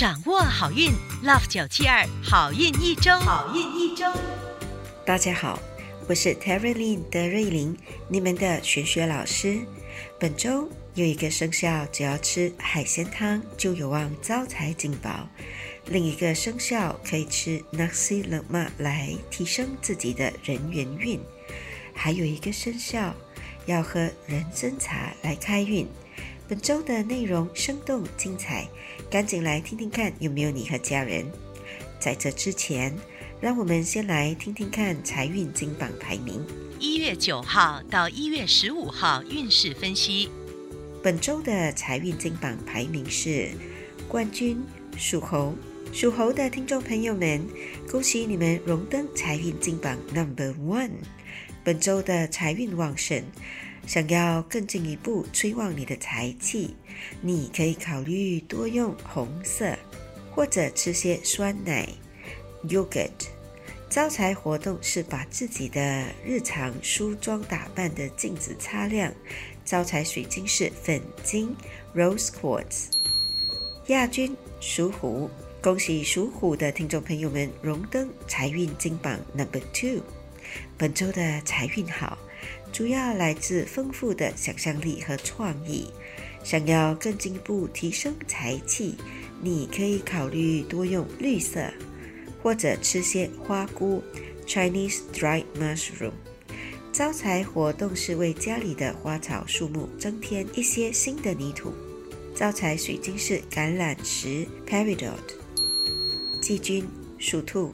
掌握好运，Love 九七二好运一周，好运一周。大家好，我是 Terry Lin 德瑞琳，你们的玄学老师。本周有一个生肖，只要吃海鲜汤就有望招财进宝；另一个生肖可以吃 Nasi Lemak 来提升自己的人缘运；还有一个生肖要喝人参茶来开运。本周的内容生动精彩，赶紧来听听看有没有你和家人。在这之前，让我们先来听听看财运金榜排名。一月九号到一月十五号运势分析。本周的财运金榜排名是冠军属猴，属猴的听众朋友们，恭喜你们荣登财运金榜 Number One。本周的财运旺盛。想要更进一步催旺你的财气，你可以考虑多用红色，或者吃些酸奶 （yogurt）。招财活动是把自己的日常梳妆打扮的镜子擦亮。招财水晶是粉晶 （rose quartz）。亚军属虎，恭喜属虎的听众朋友们荣登财运金榜 Number Two。本周的财运好。主要来自丰富的想象力和创意。想要更进一步提升财气，你可以考虑多用绿色，或者吃些花菇 （Chinese dried mushroom）。招财活动是为家里的花草树木增添一些新的泥土。招财水晶是橄榄石 （Peridot）。季军属兔。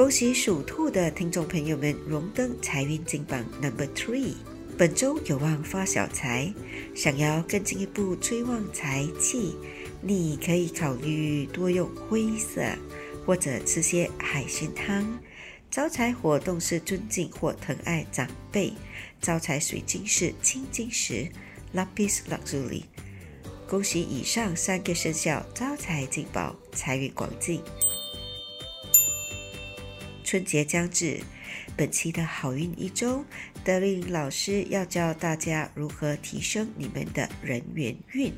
恭喜属兔的听众朋友们荣登财运金榜 Number Three，本周有望发小财。想要更进一步催旺财气，你可以考虑多用灰色，或者吃些海鲜汤。招财活动是尊敬或疼爱长辈。招财水晶是青金石 Lapis Lazuli。恭喜以上三个生肖招财进宝，财运广进。春节将至，本期的好运一周，德令老师要教大家如何提升你们的人缘运，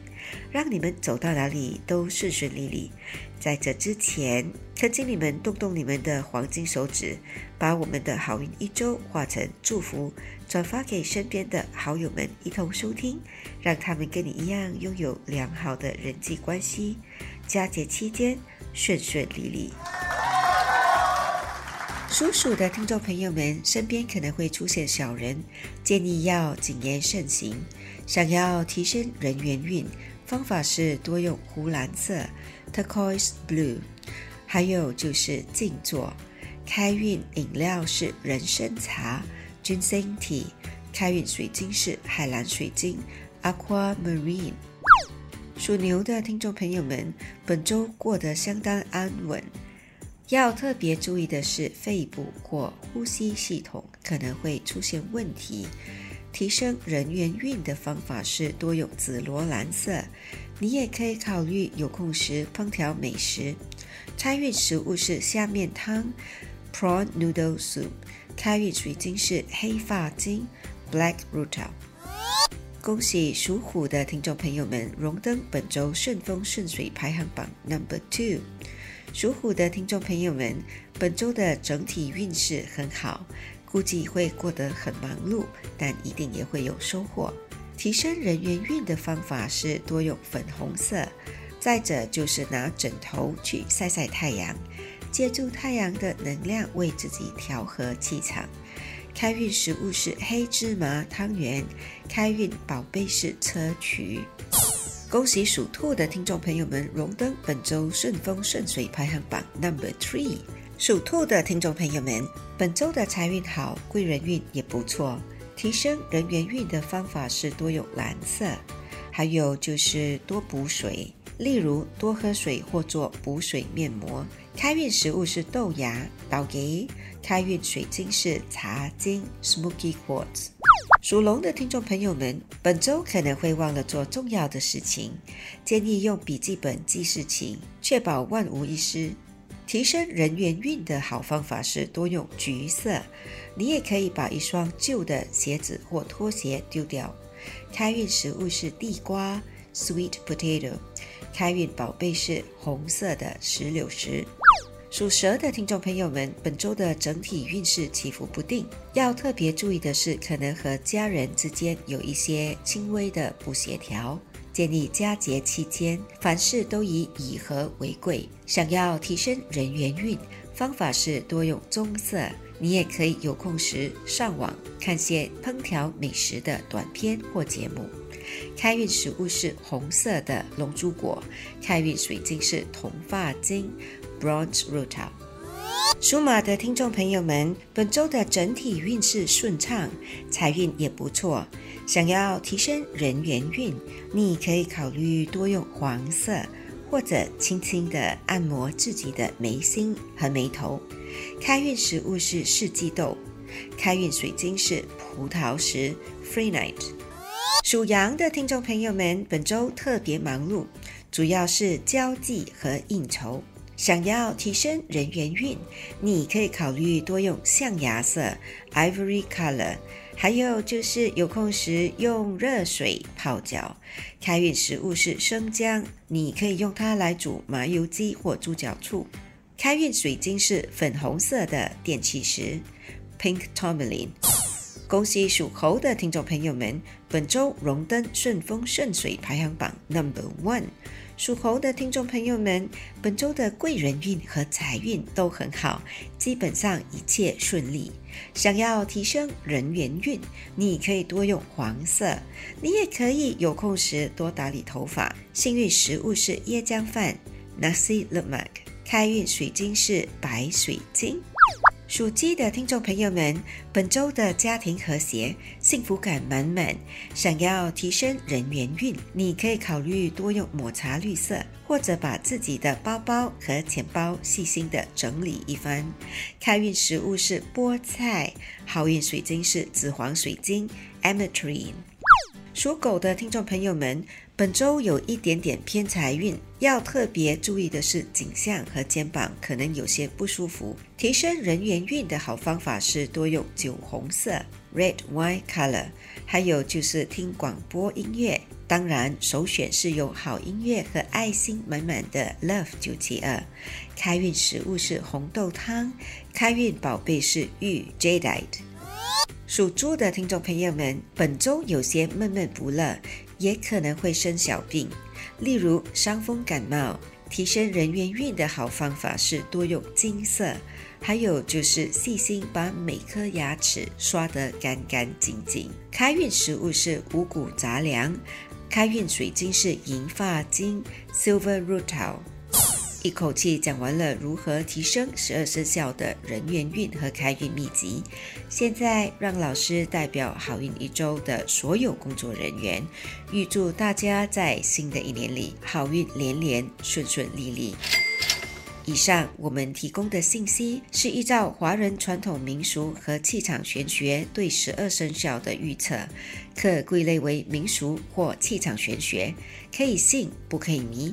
让你们走到哪里都顺顺利利。在这之前，恳请你们动动你们的黄金手指，把我们的好运一周化成祝福，转发给身边的好友们一同收听，让他们跟你一样拥有良好的人际关系，佳节期间顺顺利利。属鼠的听众朋友们，身边可能会出现小人，建议要谨言慎行。想要提升人缘运，方法是多用湖蓝色 （turquoise blue），还有就是静坐。开运饮料是人参茶 （ginseng tea），开运水晶是海蓝水晶 （aquamarine）。属牛的听众朋友们，本周过得相当安稳。要特别注意的是，肺部或呼吸系统可能会出现问题。提升人缘运的方法是多用紫罗兰色。你也可以考虑有空时烹调美食。开运食物是下面汤 （prawn noodle soup）。开运水晶是黑发晶 （black rutil）。恭喜属虎的听众朋友们荣登本周顺风顺水排行榜 Number Two。属虎的听众朋友们，本周的整体运势很好，估计会过得很忙碌，但一定也会有收获。提升人缘运的方法是多用粉红色，再者就是拿枕头去晒晒太阳，借助太阳的能量为自己调和气场。开运食物是黑芝麻汤圆，开运宝贝是砗磲。恭喜属兔的听众朋友们荣登本周顺风顺水排行榜 Number Three。属兔的听众朋友们，本周的财运好，贵人运也不错。提升人缘运的方法是多用蓝色，还有就是多补水，例如多喝水或做补水面膜。开运食物是豆芽、倒给。开运水晶是茶晶 Smoky Quartz。属龙的听众朋友们，本周可能会忘了做重要的事情，建议用笔记本记事情，确保万无一失。提升人缘运的好方法是多用橘色，你也可以把一双旧的鞋子或拖鞋丢掉。开运食物是地瓜 （Sweet Potato）。开运宝贝是红色的石榴石。属蛇的听众朋友们，本周的整体运势起伏不定，要特别注意的是，可能和家人之间有一些轻微的不协调。建议佳节期间，凡事都以以和为贵。想要提升人缘运，方法是多用棕色。你也可以有空时上网看些烹调美食的短片或节目。开运食物是红色的龙珠果，开运水晶是铜发晶 （Bronze Rutil）。属马的听众朋友们，本周的整体运势顺畅，财运也不错。想要提升人缘运，你可以考虑多用黄色，或者轻轻的按摩自己的眉心和眉头。开运食物是四季豆，开运水晶是葡萄石 （Free Night）。属羊的听众朋友们，本周特别忙碌，主要是交际和应酬。想要提升人缘运，你可以考虑多用象牙色 （Ivory Color）。还有就是有空时用热水泡脚。开运食物是生姜，你可以用它来煮麻油鸡或猪脚醋。开运水晶是粉红色的电气石 （Pink Tourmaline）。恭喜属猴的听众朋友们，本周荣登顺风顺水排行榜 Number One。属猴的听众朋友们，本周的贵人运和财运都很好，基本上一切顺利。想要提升人缘运，你可以多用黄色，你也可以有空时多打理头发。幸运食物是椰浆饭 （Nasi Lemak），开运水晶是白水晶。属鸡的听众朋友们，本周的家庭和谐，幸福感满满。想要提升人缘运，你可以考虑多用抹茶绿色，或者把自己的包包和钱包细心的整理一番。开运食物是菠菜，好运水晶是紫黄水晶 （Ametrine）。属狗的听众朋友们，本周有一点点偏财运，要特别注意的是颈项和肩膀可能有些不舒服。提升人缘运的好方法是多用酒红色 （Red Wine Color），还有就是听广播音乐。当然，首选是有好音乐和爱心满满的 Love 九七二。开运食物是红豆汤，开运宝贝是玉 Jadeite。属猪的听众朋友们，本周有些闷闷不乐，也可能会生小病，例如伤风感冒。提升人缘运的好方法是多用金色，还有就是细心把每颗牙齿刷得干干净净。开运食物是五谷杂粮，开运水晶是银发晶 （Silver Rutil）。一口气讲完了如何提升十二生肖的人缘运和开运秘籍，现在让老师代表好运一周的所有工作人员，预祝大家在新的一年里好运连连、顺顺利利。以上我们提供的信息是依照华人传统民俗和气场玄学对十二生肖的预测，可归类为民俗或气场玄学，可以信不可以迷。